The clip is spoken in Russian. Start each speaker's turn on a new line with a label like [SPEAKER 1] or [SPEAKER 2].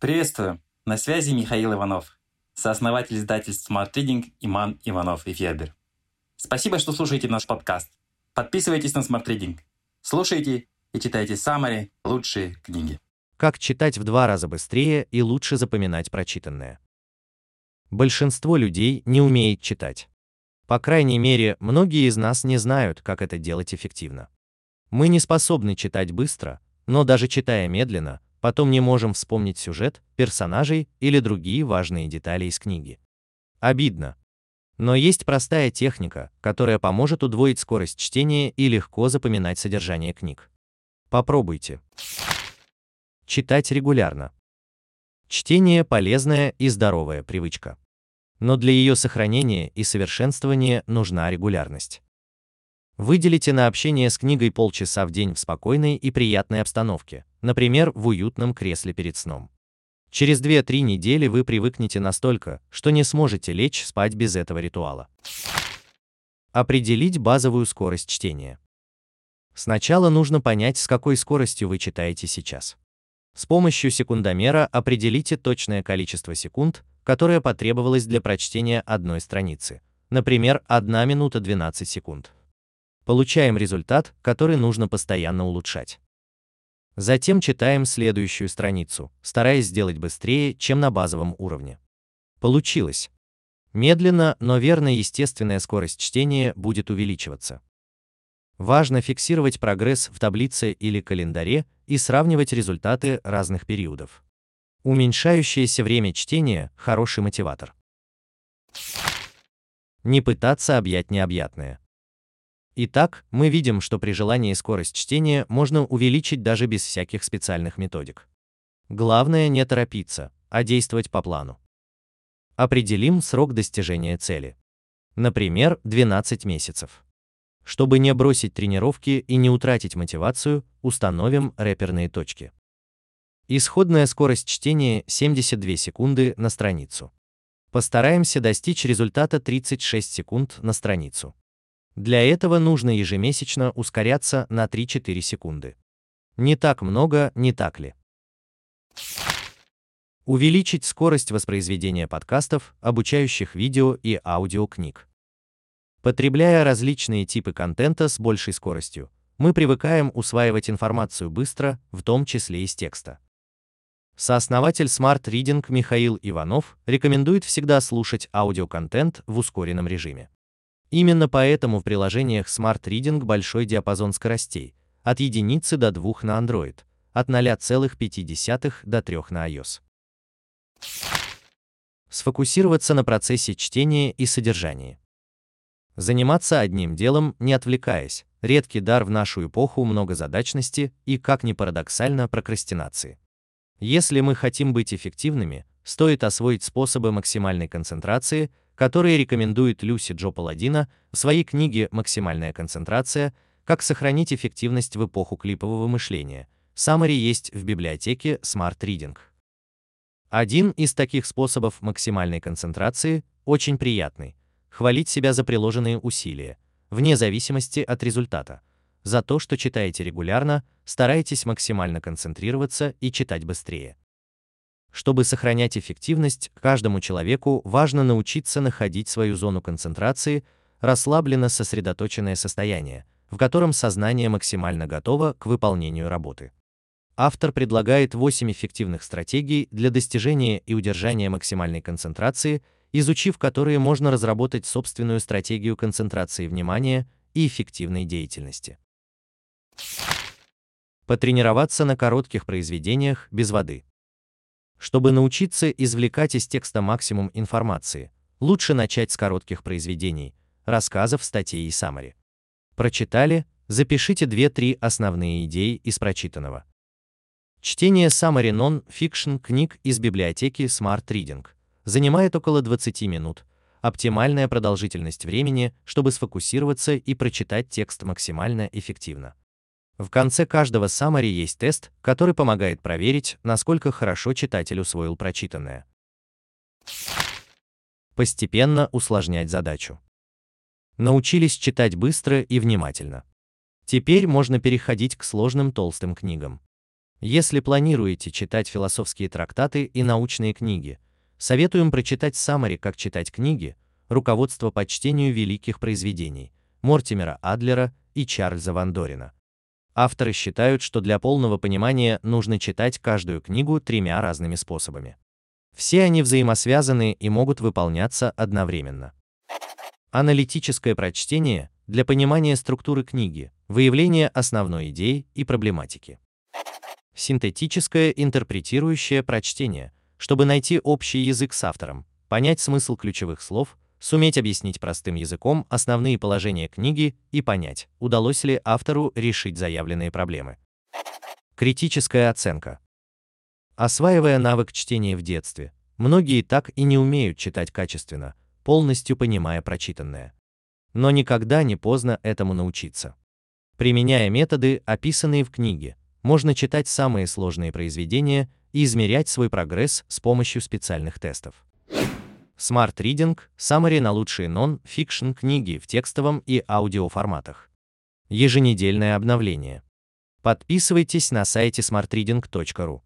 [SPEAKER 1] Приветствую! На связи Михаил Иванов, сооснователь издательств Smart Reading Иман Иванов и Федер. Спасибо, что слушаете наш подкаст. Подписывайтесь на Smart Reading. Слушайте и читайте самые лучшие книги.
[SPEAKER 2] Как читать в два раза быстрее и лучше запоминать прочитанное. Большинство людей не умеет читать. По крайней мере, многие из нас не знают, как это делать эффективно. Мы не способны читать быстро, но даже читая медленно, потом не можем вспомнить сюжет, персонажей или другие важные детали из книги. Обидно. Но есть простая техника, которая поможет удвоить скорость чтения и легко запоминать содержание книг. Попробуйте. Читать регулярно. Чтение – полезная и здоровая привычка. Но для ее сохранения и совершенствования нужна регулярность. Выделите на общение с книгой полчаса в день в спокойной и приятной обстановке, например, в уютном кресле перед сном. Через 2-3 недели вы привыкнете настолько, что не сможете лечь спать без этого ритуала. Определить базовую скорость чтения. Сначала нужно понять, с какой скоростью вы читаете сейчас. С помощью секундомера определите точное количество секунд, которое потребовалось для прочтения одной страницы. Например, 1 минута 12 секунд получаем результат, который нужно постоянно улучшать. Затем читаем следующую страницу, стараясь сделать быстрее, чем на базовом уровне. Получилось. Медленно, но верно естественная скорость чтения будет увеличиваться. Важно фиксировать прогресс в таблице или календаре и сравнивать результаты разных периодов. Уменьшающееся время чтения – хороший мотиватор. Не пытаться объять необъятное. Итак, мы видим, что при желании скорость чтения можно увеличить даже без всяких специальных методик. Главное не торопиться, а действовать по плану. Определим срок достижения цели. Например, 12 месяцев. Чтобы не бросить тренировки и не утратить мотивацию, установим реперные точки. Исходная скорость чтения 72 секунды на страницу. Постараемся достичь результата 36 секунд на страницу. Для этого нужно ежемесячно ускоряться на 3-4 секунды. Не так много, не так ли? Увеличить скорость воспроизведения подкастов, обучающих видео и аудиокниг. Потребляя различные типы контента с большей скоростью, мы привыкаем усваивать информацию быстро, в том числе из текста. Сооснователь Smart Reading Михаил Иванов рекомендует всегда слушать аудиоконтент в ускоренном режиме. Именно поэтому в приложениях Smart Reading большой диапазон скоростей, от единицы до 2 на Android, от 0,5 до 3 на iOS. Сфокусироваться на процессе чтения и содержании. Заниматься одним делом, не отвлекаясь, редкий дар в нашу эпоху многозадачности и, как ни парадоксально, прокрастинации. Если мы хотим быть эффективными, стоит освоить способы максимальной концентрации, которые рекомендует Люси Джо Паладина в своей книге «Максимальная концентрация. Как сохранить эффективность в эпоху клипового мышления». Самари есть в библиотеке Smart Reading. Один из таких способов максимальной концентрации очень приятный – хвалить себя за приложенные усилия, вне зависимости от результата. За то, что читаете регулярно, старайтесь максимально концентрироваться и читать быстрее. Чтобы сохранять эффективность, каждому человеку важно научиться находить свою зону концентрации, расслабленно сосредоточенное состояние, в котором сознание максимально готово к выполнению работы. Автор предлагает 8 эффективных стратегий для достижения и удержания максимальной концентрации, изучив которые можно разработать собственную стратегию концентрации внимания и эффективной деятельности. Потренироваться на коротких произведениях без воды. Чтобы научиться извлекать из текста максимум информации, лучше начать с коротких произведений, рассказов, статей и саммари. Прочитали, запишите 2-3 основные идеи из прочитанного. Чтение summary non-fiction книг из библиотеки Smart Reading занимает около 20 минут, оптимальная продолжительность времени, чтобы сфокусироваться и прочитать текст максимально эффективно. В конце каждого summary есть тест, который помогает проверить, насколько хорошо читатель усвоил прочитанное. Постепенно усложнять задачу. Научились читать быстро и внимательно. Теперь можно переходить к сложным толстым книгам. Если планируете читать философские трактаты и научные книги, советуем прочитать Саммари «Как читать книги», руководство по чтению великих произведений Мортимера Адлера и Чарльза Ван Дорина. Авторы считают, что для полного понимания нужно читать каждую книгу тремя разными способами. Все они взаимосвязаны и могут выполняться одновременно. Аналитическое прочтение для понимания структуры книги, выявления основной идеи и проблематики. Синтетическое интерпретирующее прочтение, чтобы найти общий язык с автором, понять смысл ключевых слов, суметь объяснить простым языком основные положения книги и понять, удалось ли автору решить заявленные проблемы. Критическая оценка. Осваивая навык чтения в детстве, многие так и не умеют читать качественно, полностью понимая прочитанное. Но никогда не поздно этому научиться. Применяя методы, описанные в книге, можно читать самые сложные произведения и измерять свой прогресс с помощью специальных тестов. Smart Reading – Summary на лучшие нон-фикшн книги в текстовом и аудиоформатах. Еженедельное обновление. Подписывайтесь на сайте smartreading.ru.